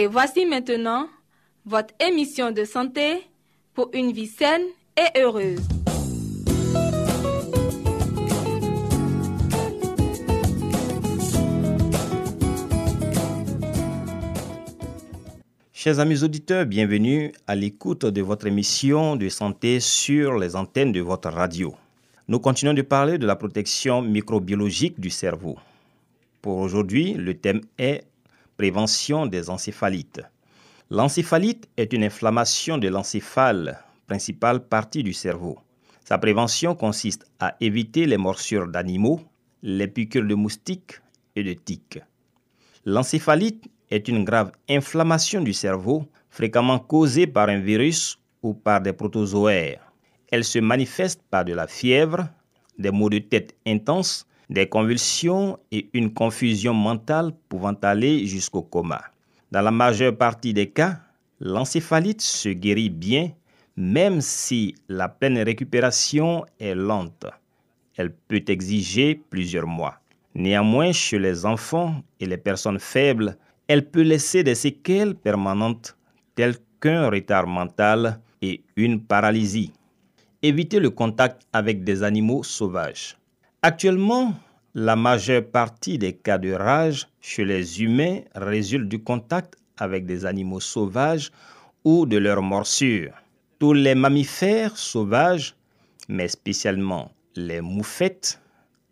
Et voici maintenant votre émission de santé pour une vie saine et heureuse. Chers amis auditeurs, bienvenue à l'écoute de votre émission de santé sur les antennes de votre radio. Nous continuons de parler de la protection microbiologique du cerveau. Pour aujourd'hui, le thème est prévention des encéphalites. L'encéphalite est une inflammation de l'encéphale, principale partie du cerveau. Sa prévention consiste à éviter les morsures d'animaux, les piqûres de moustiques et de tiques. L'encéphalite est une grave inflammation du cerveau, fréquemment causée par un virus ou par des protozoaires. Elle se manifeste par de la fièvre, des maux de tête intenses, des convulsions et une confusion mentale pouvant aller jusqu'au coma. Dans la majeure partie des cas, l'encéphalite se guérit bien, même si la pleine récupération est lente. Elle peut exiger plusieurs mois. Néanmoins, chez les enfants et les personnes faibles, elle peut laisser des séquelles permanentes telles qu'un retard mental et une paralysie. Éviter le contact avec des animaux sauvages. Actuellement, la majeure partie des cas de rage chez les humains résulte du contact avec des animaux sauvages ou de leurs morsures. Tous les mammifères sauvages, mais spécialement les moufettes,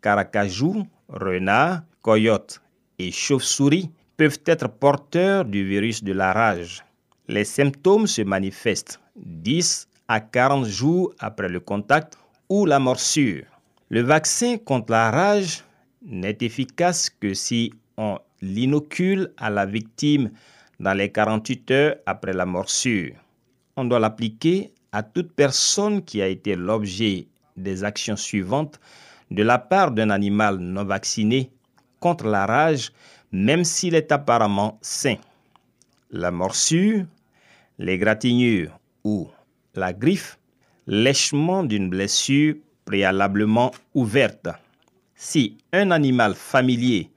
caracajous, renards, coyotes et chauves-souris, peuvent être porteurs du virus de la rage. Les symptômes se manifestent 10 à 40 jours après le contact ou la morsure. Le vaccin contre la rage n'est efficace que si on l'inocule à la victime dans les 48 heures après la morsure. On doit l'appliquer à toute personne qui a été l'objet des actions suivantes de la part d'un animal non vacciné contre la rage, même s'il est apparemment sain. La morsure, l'égratignure ou la griffe, lèchement d'une blessure préalablement ouverte. Si un animal familier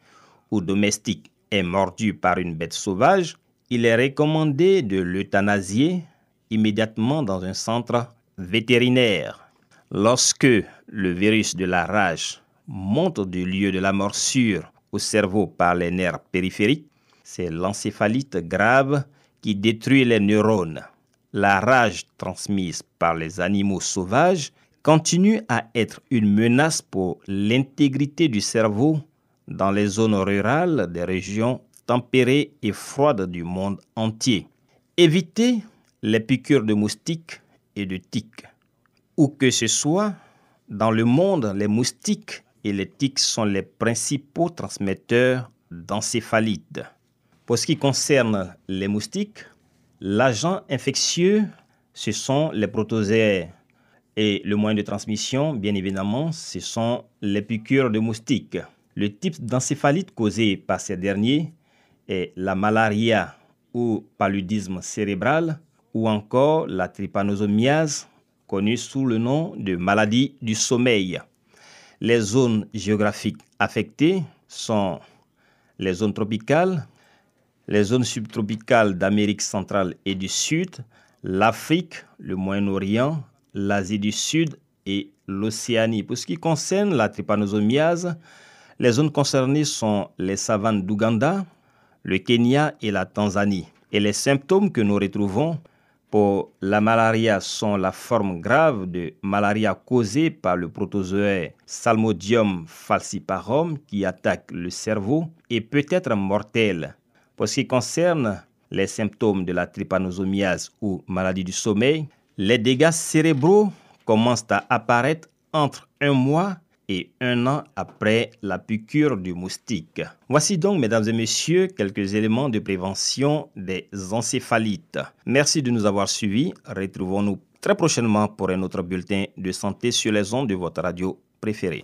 ou domestique est mordu par une bête sauvage, il est recommandé de l'euthanasier immédiatement dans un centre vétérinaire. Lorsque le virus de la rage monte du lieu de la morsure au cerveau par les nerfs périphériques, c'est l'encéphalite grave qui détruit les neurones. La rage transmise par les animaux sauvages continue à être une menace pour l'intégrité du cerveau dans les zones rurales des régions tempérées et froides du monde entier. Évitez les piqûres de moustiques et de tiques. Où que ce soit, dans le monde, les moustiques et les tiques sont les principaux transmetteurs d'encéphalite. Pour ce qui concerne les moustiques, l'agent infectieux, ce sont les protozoaires. Et le moyen de transmission, bien évidemment, ce sont les piqûres de moustiques. Le type d'encéphalite causé par ces derniers est la malaria ou paludisme cérébral ou encore la trypanosomiase, connue sous le nom de maladie du sommeil. Les zones géographiques affectées sont les zones tropicales, les zones subtropicales d'Amérique centrale et du Sud, l'Afrique, le Moyen-Orient, l'Asie du Sud et l'Océanie. Pour ce qui concerne la trypanosomiase, les zones concernées sont les savanes d'Ouganda, le Kenya et la Tanzanie. Et les symptômes que nous retrouvons pour la malaria sont la forme grave de malaria causée par le protozoaire Salmodium falciparum qui attaque le cerveau et peut être mortelle. Pour ce qui concerne les symptômes de la trypanosomiase ou maladie du sommeil, les dégâts cérébraux commencent à apparaître entre un mois et un an après la piqûre du moustique. Voici donc, mesdames et messieurs, quelques éléments de prévention des encéphalites. Merci de nous avoir suivis. Retrouvons-nous très prochainement pour un autre bulletin de santé sur les ondes de votre radio préférée.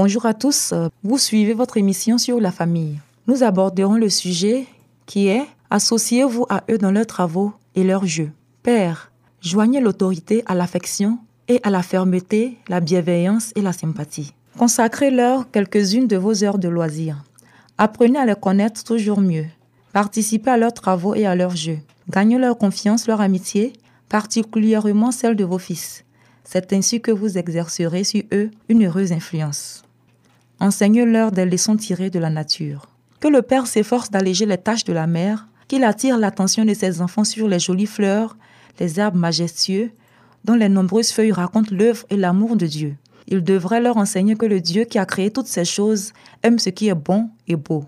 Bonjour à tous, vous suivez votre émission sur la famille. Nous aborderons le sujet qui est Associez-vous à eux dans leurs travaux et leurs jeux. Père, joignez l'autorité à l'affection et à la fermeté, la bienveillance et la sympathie. Consacrez-leur quelques-unes de vos heures de loisirs. Apprenez à les connaître toujours mieux. Participez à leurs travaux et à leurs jeux. Gagnez leur confiance, leur amitié, particulièrement celle de vos fils. C'est ainsi que vous exercerez sur eux une heureuse influence. Enseignez-leur des leçons tirées de la nature. Que le Père s'efforce d'alléger les tâches de la mère, qu'il attire l'attention de ses enfants sur les jolies fleurs, les arbres majestueux, dont les nombreuses feuilles racontent l'œuvre et l'amour de Dieu. Il devrait leur enseigner que le Dieu qui a créé toutes ces choses aime ce qui est bon et beau.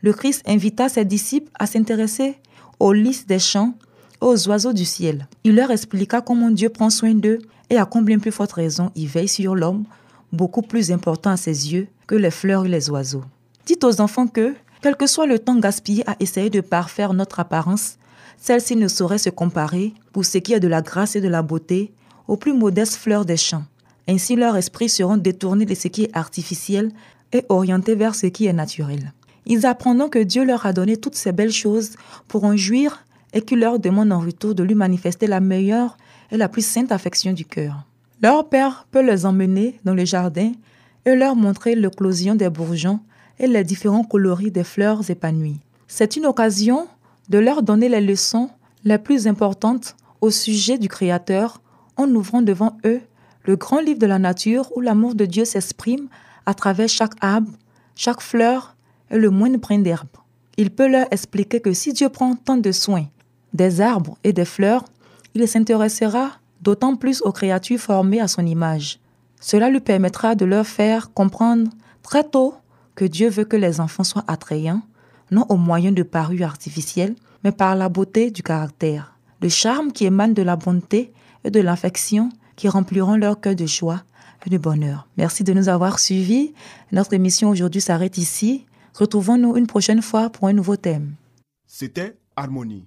Le Christ invita ses disciples à s'intéresser aux lys des champs aux oiseaux du ciel. Il leur expliqua comment Dieu prend soin d'eux et à combien plus forte raison il veille sur l'homme, beaucoup plus important à ses yeux que les fleurs et les oiseaux. Dites aux enfants que, quel que soit le temps gaspillé à essayer de parfaire notre apparence, celle-ci ne saurait se comparer, pour ce qui est de la grâce et de la beauté, aux plus modestes fleurs des champs. Ainsi leurs esprits seront détournés de ce qui est artificiel et orientés vers ce qui est naturel. Ils apprendront que Dieu leur a donné toutes ces belles choses pour en jouir et qu'il leur demande en retour de lui manifester la meilleure et la plus sainte affection du cœur. Leur père peut les emmener dans le jardin et leur montrer l'éclosion des bourgeons et les différents coloris des fleurs épanouies. C'est une occasion de leur donner les leçons les plus importantes au sujet du Créateur en ouvrant devant eux le grand livre de la nature où l'amour de Dieu s'exprime à travers chaque arbre, chaque fleur et le moindre brin d'herbe. Il peut leur expliquer que si Dieu prend tant de soin des arbres et des fleurs, il s'intéressera d'autant plus aux créatures formées à son image. Cela lui permettra de leur faire comprendre très tôt que Dieu veut que les enfants soient attrayants, non au moyen de parures artificielles, mais par la beauté du caractère, le charme qui émane de la bonté et de l'affection qui rempliront leur cœur de joie et de bonheur. Merci de nous avoir suivis. Notre émission aujourd'hui s'arrête ici. Retrouvons-nous une prochaine fois pour un nouveau thème. C'était Harmonie.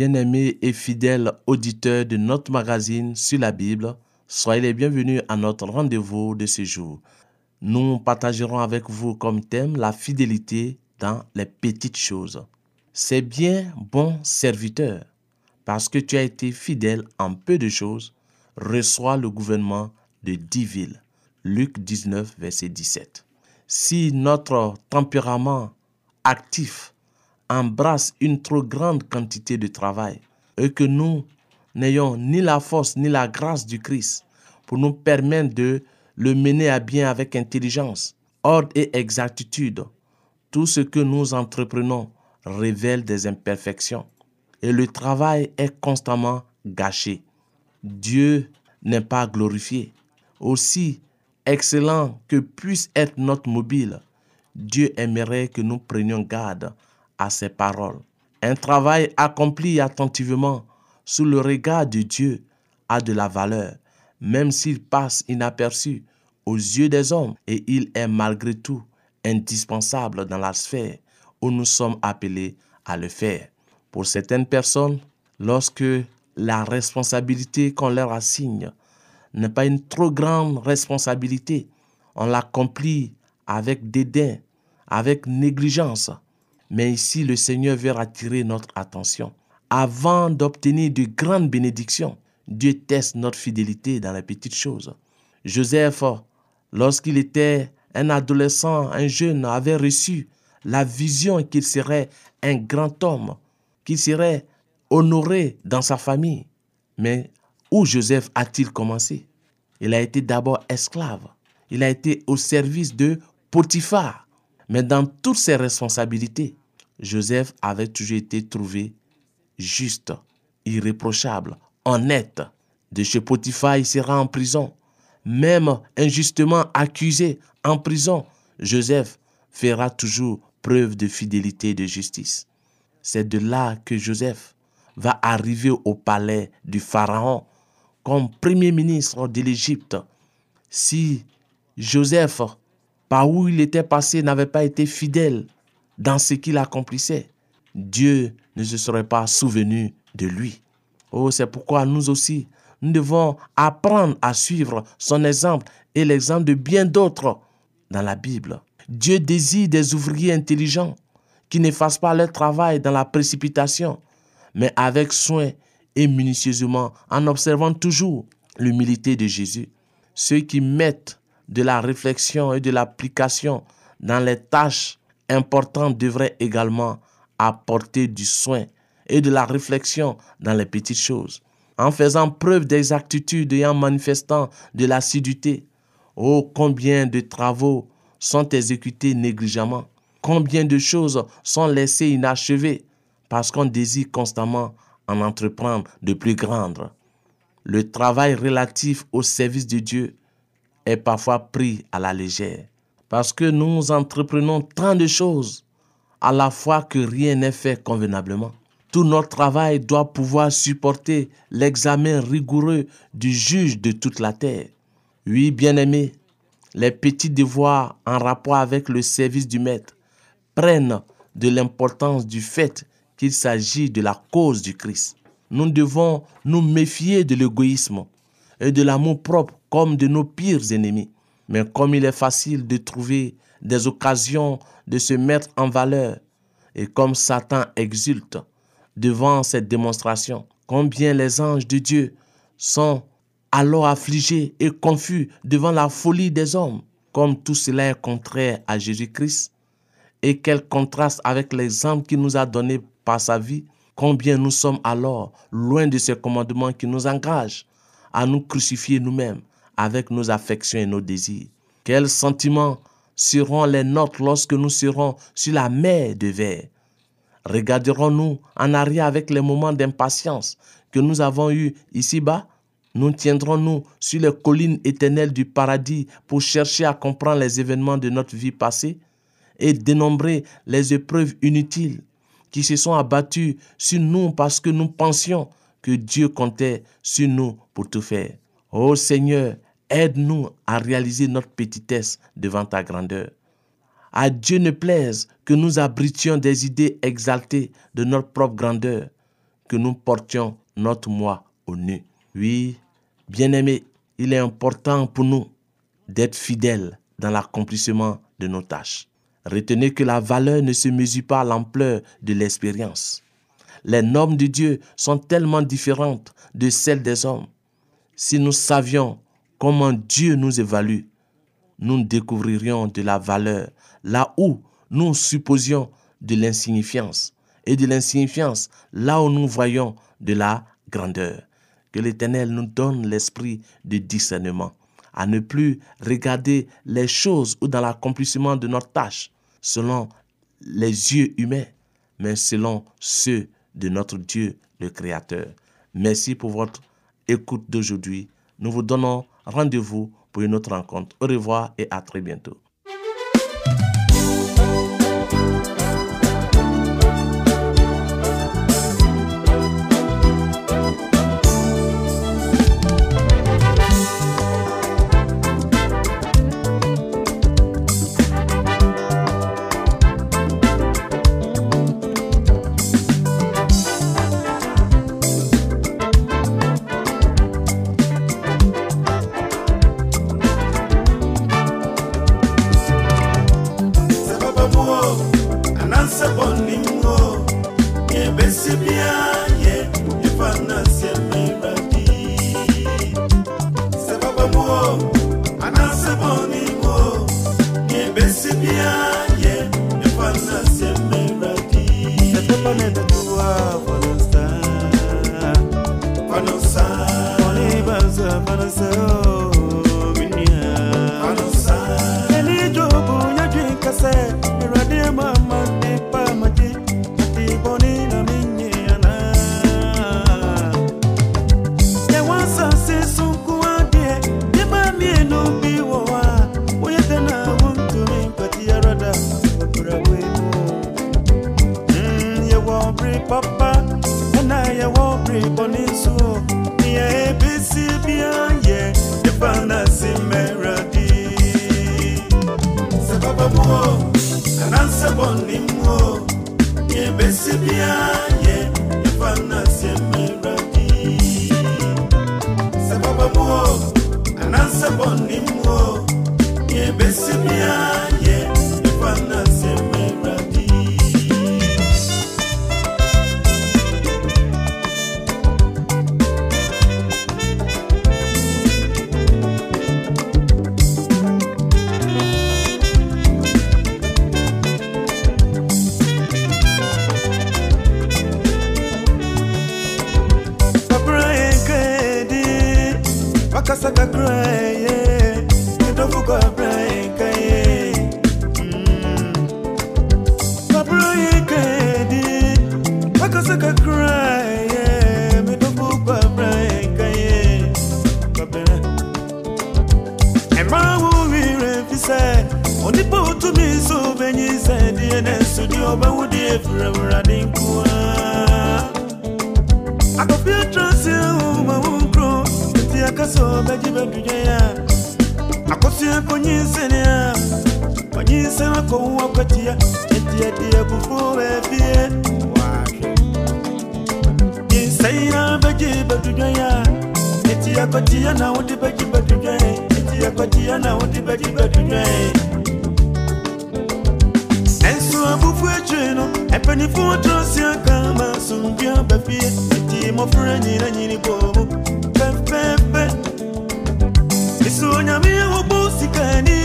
Bien-aimés et fidèles auditeurs de notre magazine sur la Bible, soyez les bienvenus à notre rendez-vous de ce jour. Nous partagerons avec vous comme thème la fidélité dans les petites choses. C'est bien, bon serviteur, parce que tu as été fidèle en peu de choses, reçois le gouvernement de dix villes. Luc 19, verset 17. Si notre tempérament actif embrasse une trop grande quantité de travail et que nous n'ayons ni la force ni la grâce du Christ pour nous permettre de le mener à bien avec intelligence, ordre et exactitude, tout ce que nous entreprenons révèle des imperfections et le travail est constamment gâché. Dieu n'est pas glorifié. Aussi excellent que puisse être notre mobile, Dieu aimerait que nous prenions garde à ses paroles. Un travail accompli attentivement sous le regard de Dieu a de la valeur, même s'il passe inaperçu aux yeux des hommes, et il est malgré tout indispensable dans la sphère où nous sommes appelés à le faire. Pour certaines personnes, lorsque la responsabilité qu'on leur assigne n'est pas une trop grande responsabilité, on l'accomplit avec dédain, avec négligence. Mais ici, le Seigneur veut attirer notre attention. Avant d'obtenir de grandes bénédictions, Dieu teste notre fidélité dans les petites choses. Joseph, lorsqu'il était un adolescent, un jeune, avait reçu la vision qu'il serait un grand homme, qu'il serait honoré dans sa famille. Mais où Joseph a-t-il commencé? Il a été d'abord esclave. Il a été au service de Potiphar. Mais dans toutes ses responsabilités, Joseph avait toujours été trouvé juste, irréprochable, honnête. De chez Potiphar, il sera en prison. Même injustement accusé en prison, Joseph fera toujours preuve de fidélité et de justice. C'est de là que Joseph va arriver au palais du Pharaon comme premier ministre de l'Égypte. Si Joseph, par où il était passé, n'avait pas été fidèle dans ce qu'il accomplissait, Dieu ne se serait pas souvenu de lui. Oh, c'est pourquoi nous aussi, nous devons apprendre à suivre son exemple et l'exemple de bien d'autres dans la Bible. Dieu désire des ouvriers intelligents qui ne fassent pas leur travail dans la précipitation, mais avec soin et minutieusement, en observant toujours l'humilité de Jésus. Ceux qui mettent de la réflexion et de l'application dans les tâches importantes devraient également apporter du soin et de la réflexion dans les petites choses, en faisant preuve d'exactitude et en manifestant de l'assiduité. Oh, combien de travaux sont exécutés négligemment. Combien de choses sont laissées inachevées parce qu'on désire constamment en entreprendre de plus grandes. Le travail relatif au service de Dieu est parfois pris à la légère parce que nous entreprenons tant de choses à la fois que rien n'est fait convenablement. Tout notre travail doit pouvoir supporter l'examen rigoureux du juge de toute la terre. Oui, bien-aimés, les petits devoirs en rapport avec le service du maître prennent de l'importance du fait qu'il s'agit de la cause du Christ. Nous devons nous méfier de l'égoïsme et de l'amour propre comme de nos pires ennemis. Mais comme il est facile de trouver des occasions de se mettre en valeur, et comme Satan exulte devant cette démonstration, combien les anges de Dieu sont alors affligé et confus devant la folie des hommes, comme tout cela est contraire à Jésus-Christ, et quel contraste avec l'exemple qu'il nous a donné par sa vie, combien nous sommes alors loin de ce commandement qui nous engage à nous crucifier nous-mêmes avec nos affections et nos désirs. Quels sentiments seront les nôtres lorsque nous serons sur la mer de verre? Regarderons-nous en arrière avec les moments d'impatience que nous avons eus ici-bas? Nous tiendrons-nous sur les collines éternelles du paradis pour chercher à comprendre les événements de notre vie passée et dénombrer les épreuves inutiles qui se sont abattues sur nous parce que nous pensions que Dieu comptait sur nous pour tout faire. Ô Seigneur, aide-nous à réaliser notre petitesse devant ta grandeur. À Dieu ne plaise que nous abritions des idées exaltées de notre propre grandeur, que nous portions notre moi au nu. Oui, bien-aimés, il est important pour nous d'être fidèles dans l'accomplissement de nos tâches. Retenez que la valeur ne se mesure pas à l'ampleur de l'expérience. Les normes de Dieu sont tellement différentes de celles des hommes. Si nous savions comment Dieu nous évalue, nous découvririons de la valeur là où nous supposions de l'insignifiance et de l'insignifiance là où nous voyons de la grandeur. Que l'Éternel nous donne l'esprit de discernement, à ne plus regarder les choses ou dans l'accomplissement de notre tâche selon les yeux humains, mais selon ceux de notre Dieu, le Créateur. Merci pour votre écoute d'aujourd'hui. Nous vous donnons rendez-vous pour une autre rencontre. Au revoir et à très bientôt. Se sebɔnimo yebesi bia ye ifanasie mebadi sebabamo ana sebɔnimo yebesi bia ye ifanasie mebadi sebɔnimo tuwa fanosa fanosa fanosa fanosa. people so beji bedunya ya. Akosie ponyinsenia ponyinsema ko wo kwatia etia dia bufu bebie wahwe insaira beji bedunya ya. Etia kwatia na wodi beji bedunya etia kwatia na wodi beji bedunya Enso abufu ejeno epeni fun otrosi aka ma sunbia bebie ti mo fure nyina nyini bomu ano a akɔte a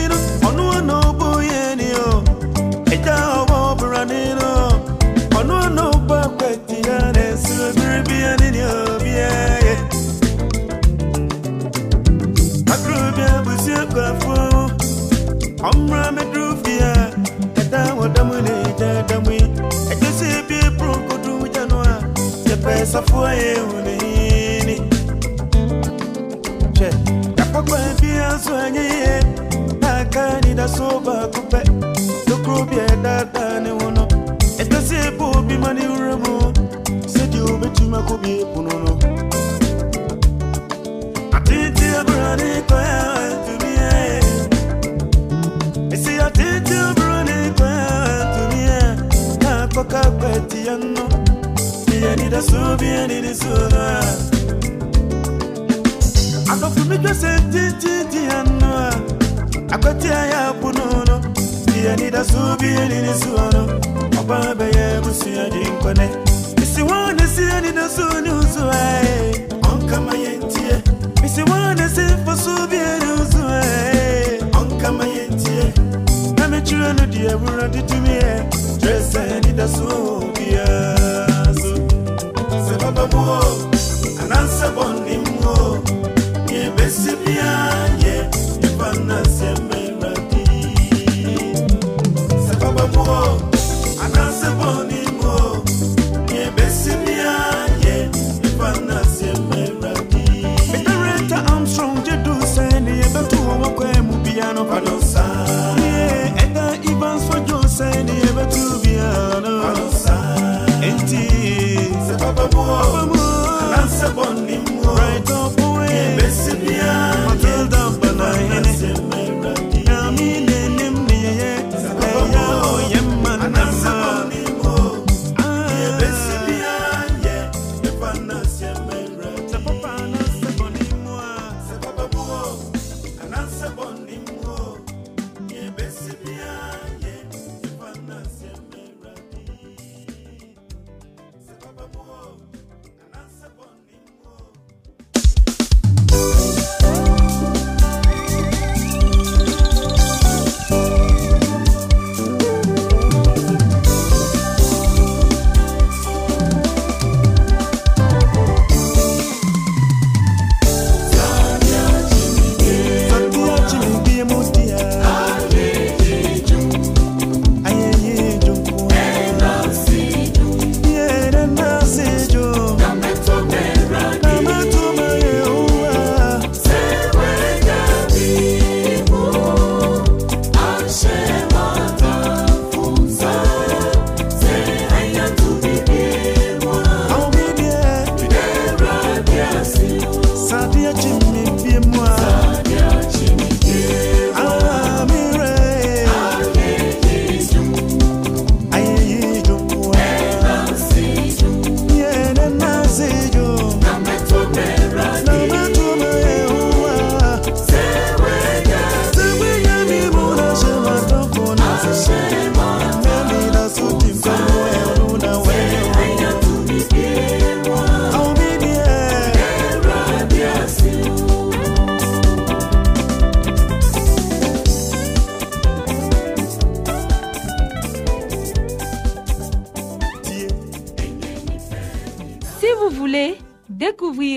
that one. It's the same be money. Said you puno. I didn't tell Brandy to me. I say I didn't tell Brandy to me. I cock up at the end. I need a soviet in his own. I got to make a. akwatia ya punono siyani da su biyani ni suwano ọba ya di nkwane misi wọn na siyani da su ni usuwa ye ọnkama ye ntie. Misi wọn na si fo su biyani usuwa ye ntie. Na mi chiro nu di ewuro di tumi ye.